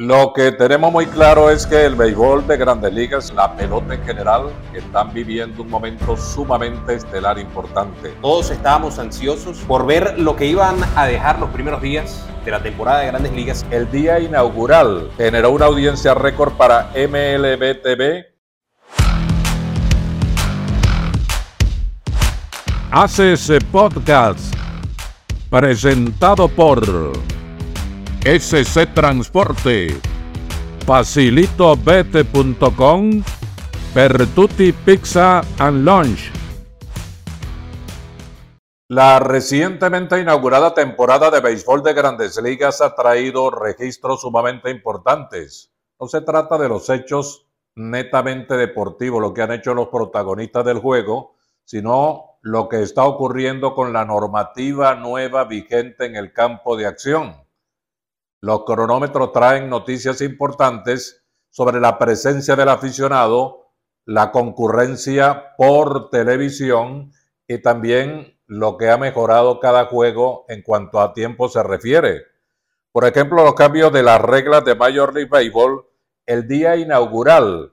Lo que tenemos muy claro es que el béisbol de grandes ligas, la pelota en general, están viviendo un momento sumamente estelar importante. Todos estábamos ansiosos por ver lo que iban a dejar los primeros días de la temporada de grandes ligas. El día inaugural generó una audiencia récord para MLB TV. Hace podcast presentado por SC Transporte, facilitobete.com, Pertuti Pizza and Lunch. La recientemente inaugurada temporada de béisbol de grandes ligas ha traído registros sumamente importantes. No se trata de los hechos netamente deportivos, lo que han hecho los protagonistas del juego, sino lo que está ocurriendo con la normativa nueva vigente en el campo de acción. Los cronómetros traen noticias importantes sobre la presencia del aficionado, la concurrencia por televisión y también lo que ha mejorado cada juego en cuanto a tiempo se refiere. Por ejemplo, los cambios de las reglas de Major League Baseball el día inaugural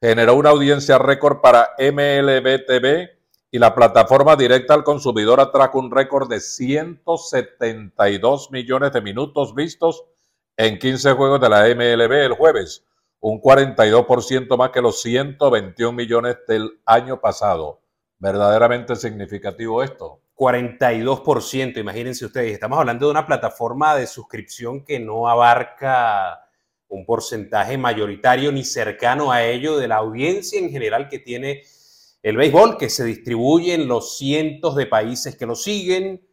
generó una audiencia récord para MLB TV y la plataforma directa al consumidor atrajo un récord de 172 millones de minutos vistos en 15 juegos de la MLB el jueves, un 42% más que los 121 millones del año pasado. Verdaderamente significativo esto. 42%, imagínense ustedes, estamos hablando de una plataforma de suscripción que no abarca un porcentaje mayoritario ni cercano a ello de la audiencia en general que tiene el béisbol que se distribuye en los cientos de países que lo siguen,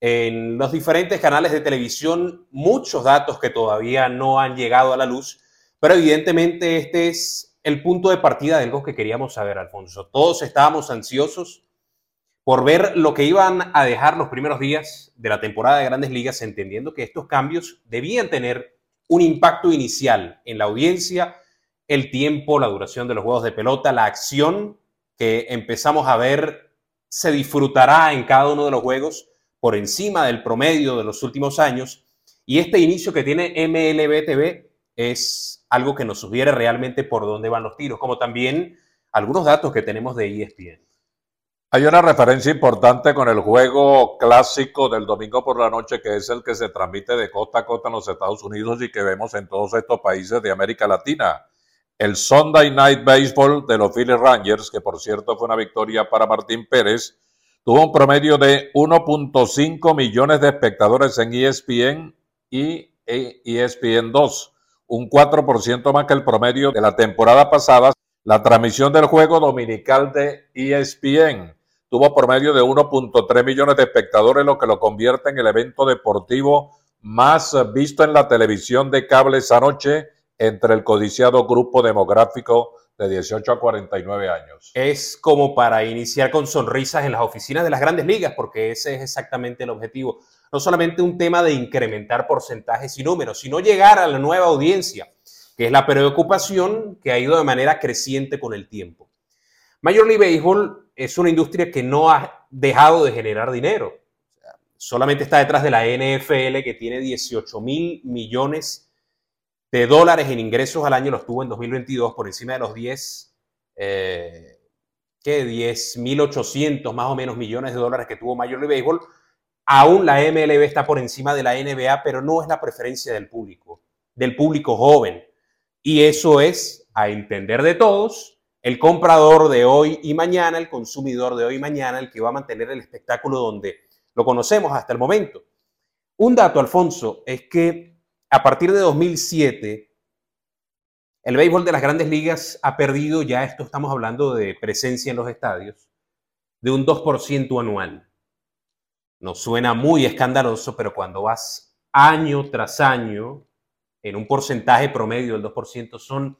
en los diferentes canales de televisión, muchos datos que todavía no han llegado a la luz, pero evidentemente este es el punto de partida de algo que queríamos saber, Alfonso. Todos estábamos ansiosos por ver lo que iban a dejar los primeros días de la temporada de grandes ligas, entendiendo que estos cambios debían tener un impacto inicial en la audiencia, el tiempo, la duración de los juegos de pelota, la acción que empezamos a ver se disfrutará en cada uno de los juegos por encima del promedio de los últimos años. Y este inicio que tiene MLB TV es algo que nos sugiere realmente por dónde van los tiros, como también algunos datos que tenemos de ESPN. Hay una referencia importante con el juego clásico del domingo por la noche, que es el que se transmite de costa a costa en los Estados Unidos y que vemos en todos estos países de América Latina. El Sunday Night Baseball de los Philly Rangers, que por cierto fue una victoria para Martín Pérez, tuvo un promedio de 1.5 millones de espectadores en ESPN y ESPN 2, un 4% más que el promedio de la temporada pasada. La transmisión del juego dominical de ESPN tuvo promedio de 1.3 millones de espectadores, lo que lo convierte en el evento deportivo más visto en la televisión de cable esa noche entre el codiciado grupo demográfico de 18 a 49 años. Es como para iniciar con sonrisas en las oficinas de las grandes ligas, porque ese es exactamente el objetivo. No solamente un tema de incrementar porcentajes y números, sino llegar a la nueva audiencia, que es la preocupación que ha ido de manera creciente con el tiempo. Major League Baseball es una industria que no ha dejado de generar dinero. Solamente está detrás de la NFL, que tiene 18 mil millones de dólares en ingresos al año los tuvo en 2022 por encima de los 10, eh, ¿qué? 10.800 más o menos millones de dólares que tuvo Major League Baseball. Aún la MLB está por encima de la NBA, pero no es la preferencia del público, del público joven. Y eso es, a entender de todos, el comprador de hoy y mañana, el consumidor de hoy y mañana, el que va a mantener el espectáculo donde lo conocemos hasta el momento. Un dato, Alfonso, es que a partir de 2007, el béisbol de las grandes ligas ha perdido, ya esto estamos hablando de presencia en los estadios, de un 2% anual. Nos suena muy escandaloso, pero cuando vas año tras año en un porcentaje promedio del 2%, son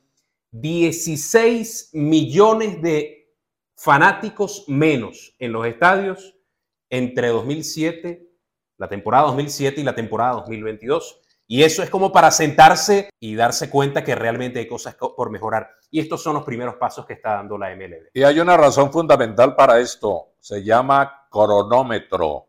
16 millones de fanáticos menos en los estadios entre 2007, la temporada 2007 y la temporada 2022. Y eso es como para sentarse y darse cuenta que realmente hay cosas por mejorar. Y estos son los primeros pasos que está dando la MLB. Y hay una razón fundamental para esto. Se llama cronómetro.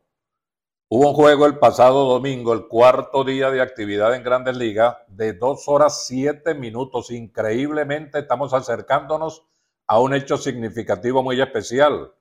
Hubo un juego el pasado domingo, el cuarto día de actividad en Grandes Ligas, de dos horas siete minutos. Increíblemente estamos acercándonos a un hecho significativo muy especial,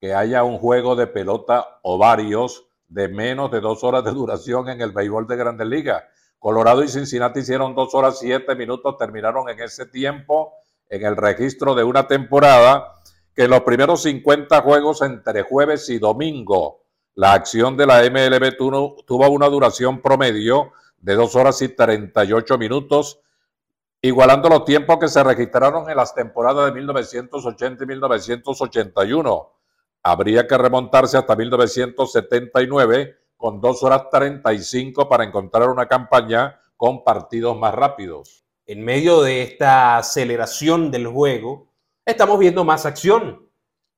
que haya un juego de pelota o varios de menos de dos horas de duración en el béisbol de Grandes Ligas. Colorado y Cincinnati hicieron dos horas siete minutos, terminaron en ese tiempo en el registro de una temporada que los primeros 50 juegos entre jueves y domingo la acción de la MLB tuvo, una duración promedio de 2 horas y 38 minutos, igualando los tiempos que se registraron en las temporadas de 1980 y 1981. Habría que remontarse hasta 1979 con 2 horas 35 para encontrar una campaña con partidos más rápidos. En medio de esta aceleración del juego, estamos viendo más acción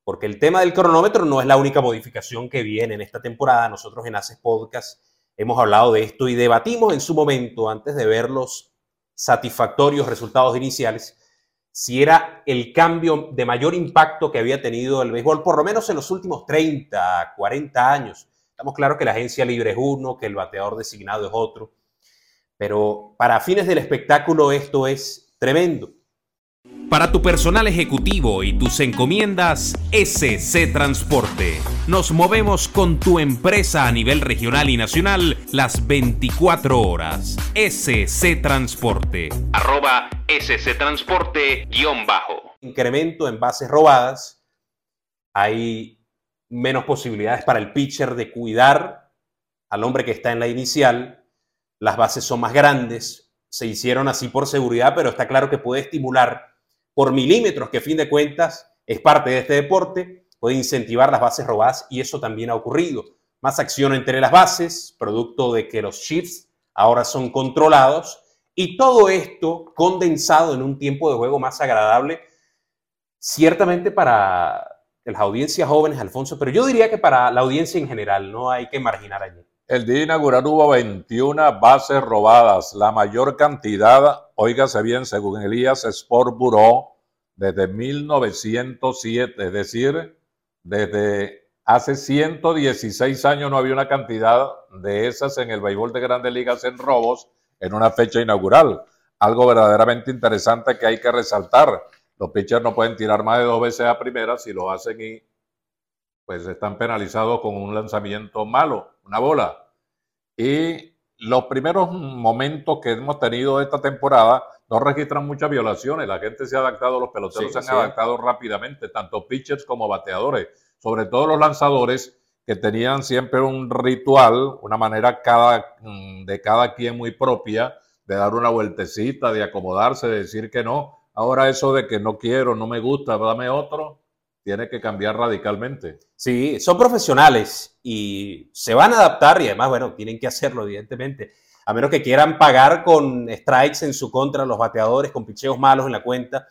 porque el tema del cronómetro no es la única modificación que viene en esta temporada. Nosotros en Haces Podcast hemos hablado de esto y debatimos en su momento, antes de ver los satisfactorios resultados iniciales, si era el cambio de mayor impacto que había tenido el béisbol, por lo menos en los últimos 30, 40 años. Estamos claros que la agencia libre es uno, que el bateador designado es otro, pero para fines del espectáculo esto es tremendo. Para tu personal ejecutivo y tus encomiendas, SC Transporte. Nos movemos con tu empresa a nivel regional y nacional las 24 horas. SC Transporte. Arroba SC Transporte guion bajo. Incremento en bases robadas. Hay menos posibilidades para el pitcher de cuidar al hombre que está en la inicial. Las bases son más grandes. Se hicieron así por seguridad, pero está claro que puede estimular por milímetros, que a fin de cuentas es parte de este deporte, puede incentivar las bases robadas y eso también ha ocurrido. Más acción entre las bases, producto de que los chips ahora son controlados y todo esto condensado en un tiempo de juego más agradable, ciertamente para las audiencias jóvenes, Alfonso, pero yo diría que para la audiencia en general, no hay que marginar allí. El día inaugural hubo 21 bases robadas, la mayor cantidad, oígase bien, según Elías Sport Bureau, desde 1907, es decir, desde hace 116 años no había una cantidad de esas en el béisbol de grandes ligas en robos en una fecha inaugural. Algo verdaderamente interesante que hay que resaltar. Los pitchers no pueden tirar más de dos veces a primera si lo hacen y pues están penalizados con un lanzamiento malo, una bola. Y los primeros momentos que hemos tenido esta temporada no registran muchas violaciones. La gente se ha adaptado, los peloteros se han adaptado rápidamente, tanto pitchers como bateadores. Sobre todo los lanzadores que tenían siempre un ritual, una manera cada, mm, de cada quien muy propia, de dar una vueltecita, de acomodarse, de decir que no. Ahora eso de que no quiero, no me gusta, dame otro, tiene que cambiar radicalmente. Sí, son profesionales y se van a adaptar y además, bueno, tienen que hacerlo, evidentemente. A menos que quieran pagar con strikes en su contra los bateadores, con picheos malos en la cuenta,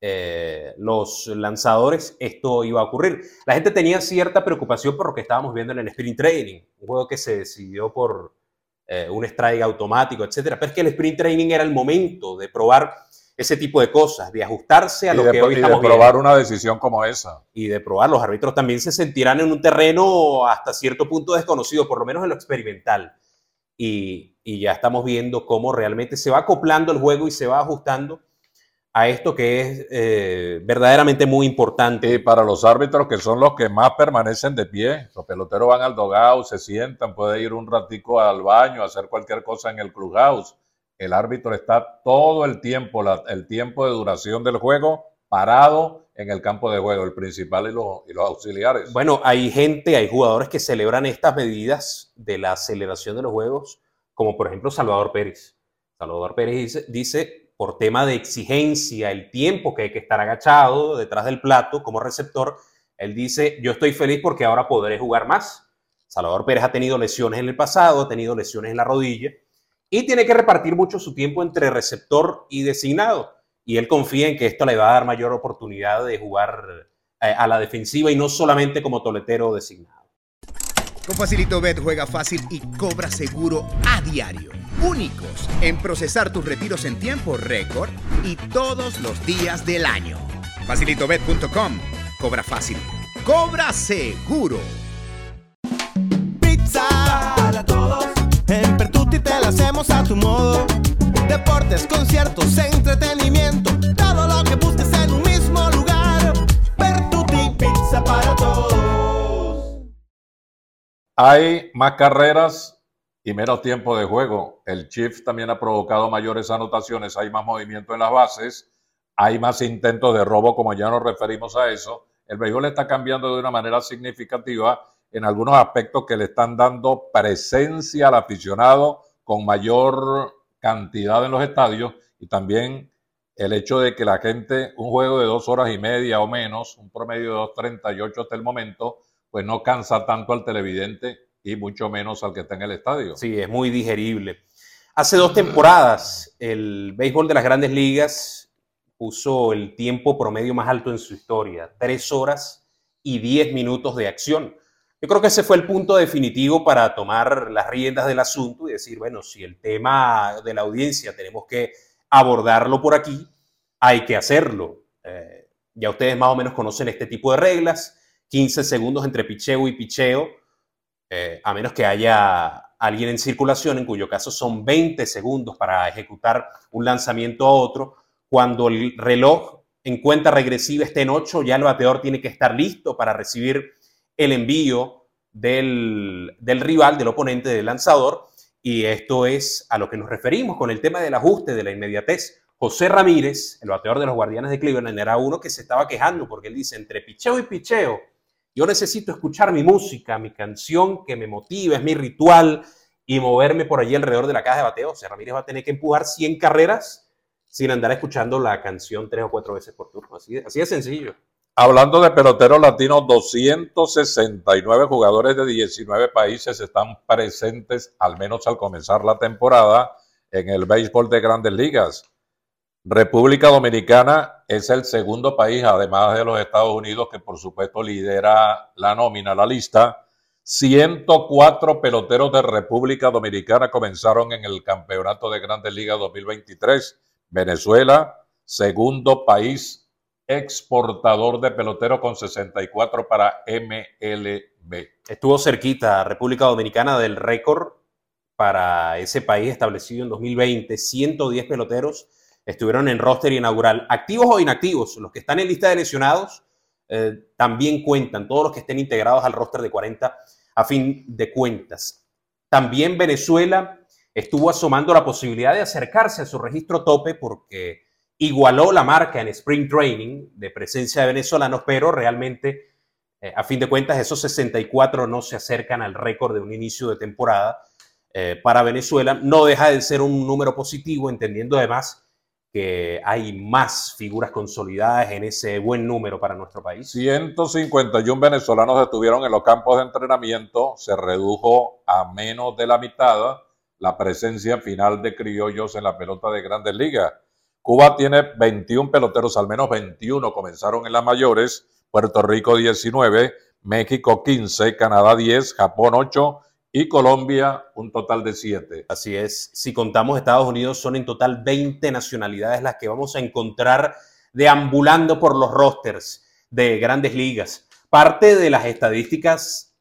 eh, los lanzadores, esto iba a ocurrir. La gente tenía cierta preocupación por lo que estábamos viendo en el sprint training, un juego que se decidió por eh, un strike automático, etcétera. Pero es que el sprint training era el momento de probar ese tipo de cosas, de ajustarse a lo que hoy y de probar una decisión como esa. Y de probar, los árbitros también se sentirán en un terreno hasta cierto punto desconocido, por lo menos en lo experimental. Y, ya estamos viendo cómo realmente se va acoplando el juego y se va ajustando a esto que es eh, verdaderamente muy importante. Y para los árbitros que son los que más permanecen de pie, los peloteros van al doghouse, se sientan, puede ir un ratico al baño, hacer cualquier cosa en el clubhouse el árbitro está todo el tiempo, el tiempo de duración del juego, parado en el campo de juego, el principal y los, auxiliares. Bueno, hay gente, hay jugadores que celebran estas medidas de la aceleración de los juegos, como por ejemplo Salvador Pérez. Salvador Pérez dice, dice, por tema de exigencia, el tiempo que hay que estar agachado detrás del plato como receptor, él dice, yo estoy feliz porque ahora podré jugar más. Salvador Pérez ha tenido lesiones en el pasado, ha tenido lesiones en la rodilla, y tiene que repartir mucho su tiempo entre receptor y designado. Y él confía en que esto le va a dar mayor oportunidad de jugar eh, a la defensiva y no solamente como toletero designado. Con Facilito Bet juega fácil y cobra seguro a diario. Únicos en procesar tus retiros en tiempo récord y todos los días del año. Facilitobet.com. Cobra fácil. Cobra seguro. Pizza En Pertuti te hacemos a tu modo. Deportes, conciertos, entretenimiento. Todo lo que busques en un mismo lugar. Pertuti Pizza para todos. Hay más carreras y menos tiempo de juego. El Chiefs también ha provocado mayores anotaciones, hay más movimiento en las bases, hay más intentos de robo, como ya nos referimos a eso. El béisbol está cambiando de una manera significativa en algunos aspectos que le están dando presencia al aficionado con mayor cantidad en los estadios y también el hecho de que la gente, un juego de dos horas y media o menos, un promedio de 2.38 hasta el momento, pues no cansa tanto al televidente y mucho menos al que está en el estadio. Sí, es muy digerible. Hace dos temporadas el béisbol de las grandes ligas puso el tiempo promedio más alto en su historia, tres horas y diez minutos de acción. Yo creo que ese fue el punto definitivo para tomar las riendas del asunto y decir, bueno, si el tema de la audiencia tenemos que abordarlo por aquí, hay que hacerlo. Eh, ya ustedes más o menos conocen este tipo de reglas, 15 segundos entre picheo y picheo, eh, a menos que haya alguien en circulación, en cuyo caso son 20 segundos para ejecutar un lanzamiento a otro. Cuando el reloj en cuenta regresiva esté en 8, ya el bateador tiene que estar listo para recibir el envío del, rival, del oponente, del lanzador. Y esto es a lo que nos referimos con el tema del ajuste, de la inmediatez. José Ramírez, el bateador de los Guardianes de Cleveland, era uno que se estaba quejando porque él dice, entre picheo y picheo, yo necesito escuchar mi música, mi canción que me motiva, es mi ritual y moverme por allí alrededor de la caja de bateo. José Ramírez va a tener que empujar 100 carreras sin andar escuchando la canción tres o cuatro veces por turno. Así, así de sencillo. Hablando de peloteros latinos, 269 jugadores de 19 países están presentes, al menos al comenzar la temporada, en el béisbol de grandes ligas. República Dominicana es el segundo país, además de los Estados Unidos, que por supuesto lidera la nómina, la lista. 104 peloteros de República Dominicana comenzaron en el Campeonato de Grandes Ligas 2023. Venezuela, segundo país exportador de pelotero con 64 para MLB. Estuvo cerquita República Dominicana del récord para ese país establecido en 2020. 110 peloteros estuvieron en roster inaugural, activos o inactivos. Los que están en lista de lesionados eh, también cuentan, todos los que estén integrados al roster de 40 a fin de cuentas. También Venezuela estuvo asomando la posibilidad de acercarse a su registro tope porque igualó la marca en Spring Training de presencia de venezolanos, pero realmente, eh, a fin de cuentas, esos 64 no se acercan al récord de un inicio de temporada eh, para Venezuela. No deja de ser un número positivo, entendiendo además que hay más figuras consolidadas en ese buen número para nuestro país. 151 venezolanos estuvieron en los campos de entrenamiento, se redujo a menos de la mitad la presencia final de criollos en la pelota de grandes ligas. Cuba tiene 21 peloteros, al menos 21 comenzaron en las mayores, Puerto Rico 19, México 15, Canadá 10, Japón 8 y Colombia un total de 7. Así es, si contamos Estados Unidos son en total 20 nacionalidades las que vamos a encontrar deambulando por los rosters de grandes ligas. Parte de las estadísticas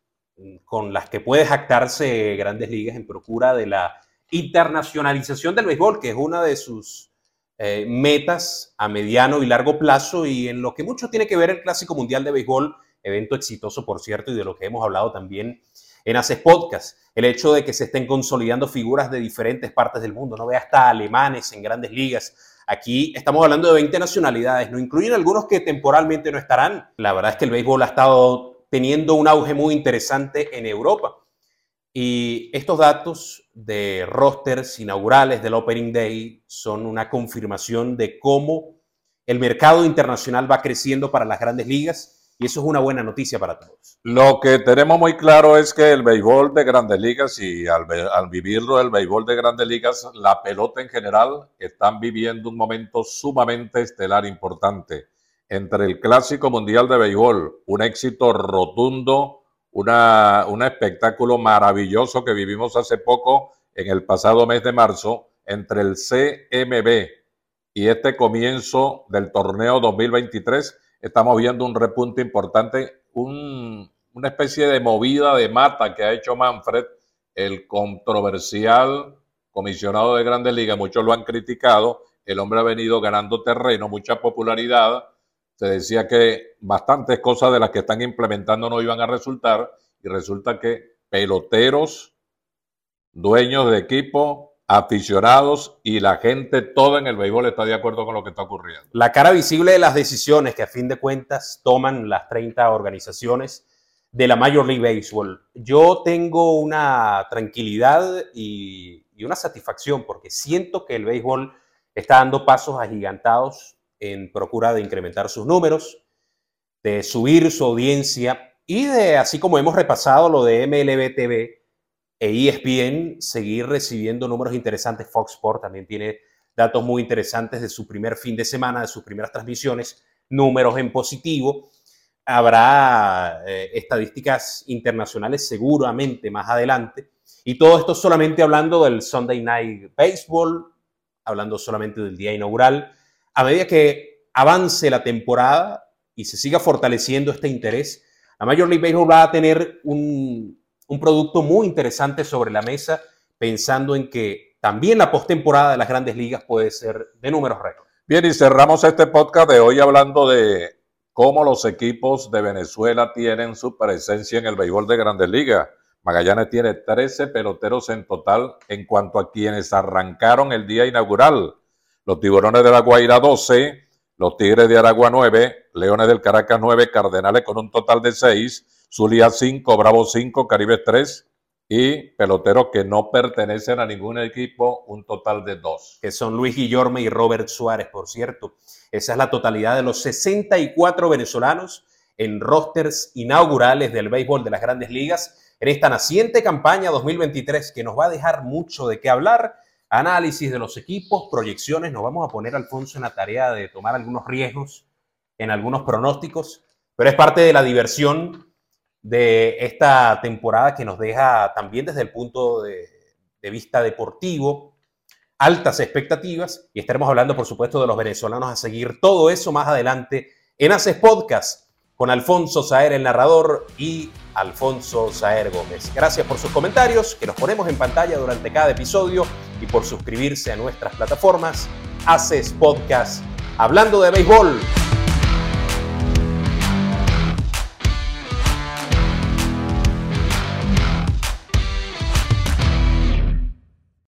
con las que puede jactarse grandes ligas en procura de la internacionalización del béisbol, que es una de sus eh, metas a mediano y largo plazo y en lo que mucho tiene que ver el Clásico Mundial de Béisbol, evento exitoso por cierto y de lo que hemos hablado también en Haces Podcast, el hecho de que se estén consolidando figuras de diferentes partes del mundo, no ve hasta alemanes en grandes ligas. Aquí estamos hablando de 20 nacionalidades, no incluyen algunos que temporalmente no estarán. La verdad es que el béisbol ha estado teniendo un auge muy interesante en Europa. Y estos datos de rosters inaugurales del Opening Day son una confirmación de cómo el mercado internacional va creciendo para las grandes ligas y eso es una buena noticia para todos. Lo que tenemos muy claro es que el béisbol de grandes ligas y al, al vivirlo el béisbol de grandes ligas, la pelota en general están viviendo un momento sumamente estelar importante. Entre el Clásico Mundial de Béisbol, un éxito rotundo una, un espectáculo maravilloso que vivimos hace poco en el pasado mes de marzo entre el CMB y este comienzo del torneo 2023. Estamos viendo un repunte importante, una especie de movida de mata que ha hecho Manfred el controversial comisionado de Grandes Ligas, muchos lo han criticado, el hombre ha venido ganando terreno, mucha popularidad, se decía que bastantes cosas de las que están implementando no iban a resultar y resulta que peloteros, dueños de equipo, aficionados y la gente toda en el béisbol está de acuerdo con lo que está ocurriendo. La cara visible de las decisiones que a fin de cuentas toman las 30 organizaciones de la Major League Baseball. Yo tengo una tranquilidad y, y una satisfacción porque siento que el béisbol está dando pasos agigantados en procura de incrementar sus números, de subir su audiencia y de, así como hemos repasado lo de MLB TV e ESPN, seguir recibiendo números interesantes. Fox Sports también tiene datos muy interesantes de su primer fin de semana, de sus primeras transmisiones, números en positivo. Habrá eh, estadísticas internacionales seguramente más adelante. Y todo esto solamente hablando del Sunday Night Baseball, hablando solamente del día inaugural. A medida que avance la temporada y se siga fortaleciendo este interés, la Major League Baseball va a tener un, un producto muy interesante sobre la mesa, pensando en que también la postemporada de las grandes ligas puede ser de números récord. Bien, y cerramos este podcast de hoy hablando de cómo los equipos de Venezuela tienen su presencia en el béisbol de Grandes Ligas. Magallanes tiene 13 peloteros en total en cuanto a quienes arrancaron el día inaugural. Los Tiburones de la Guaira 12, los Tigres de Aragua 9, Leones del Caracas 9, Cardenales con un total de 6, Zulia 5, Bravo 5, Caribe 3 y peloteros que no pertenecen a ningún equipo, un total de 2. Que son Luis Guillorme y Robert Suárez, por cierto. Esa es la totalidad de los 64 venezolanos en rosters inaugurales del béisbol de las grandes ligas en esta naciente campaña 2023 que nos va a dejar mucho de qué hablar. Análisis de los equipos, proyecciones. Nos vamos a poner, Alfonso, en la tarea de tomar algunos riesgos en algunos pronósticos, pero es parte de la diversión de esta temporada que nos deja también desde el punto de, de vista deportivo altas expectativas y estaremos hablando, por supuesto, de los venezolanos a seguir todo eso más adelante en Haces Podcast con Alfonso Saer, el narrador, y Alfonso Saer Gómez. Gracias por sus comentarios, que nos ponemos en pantalla durante cada episodio y por suscribirse a nuestras plataformas. Haces Podcast, hablando de béisbol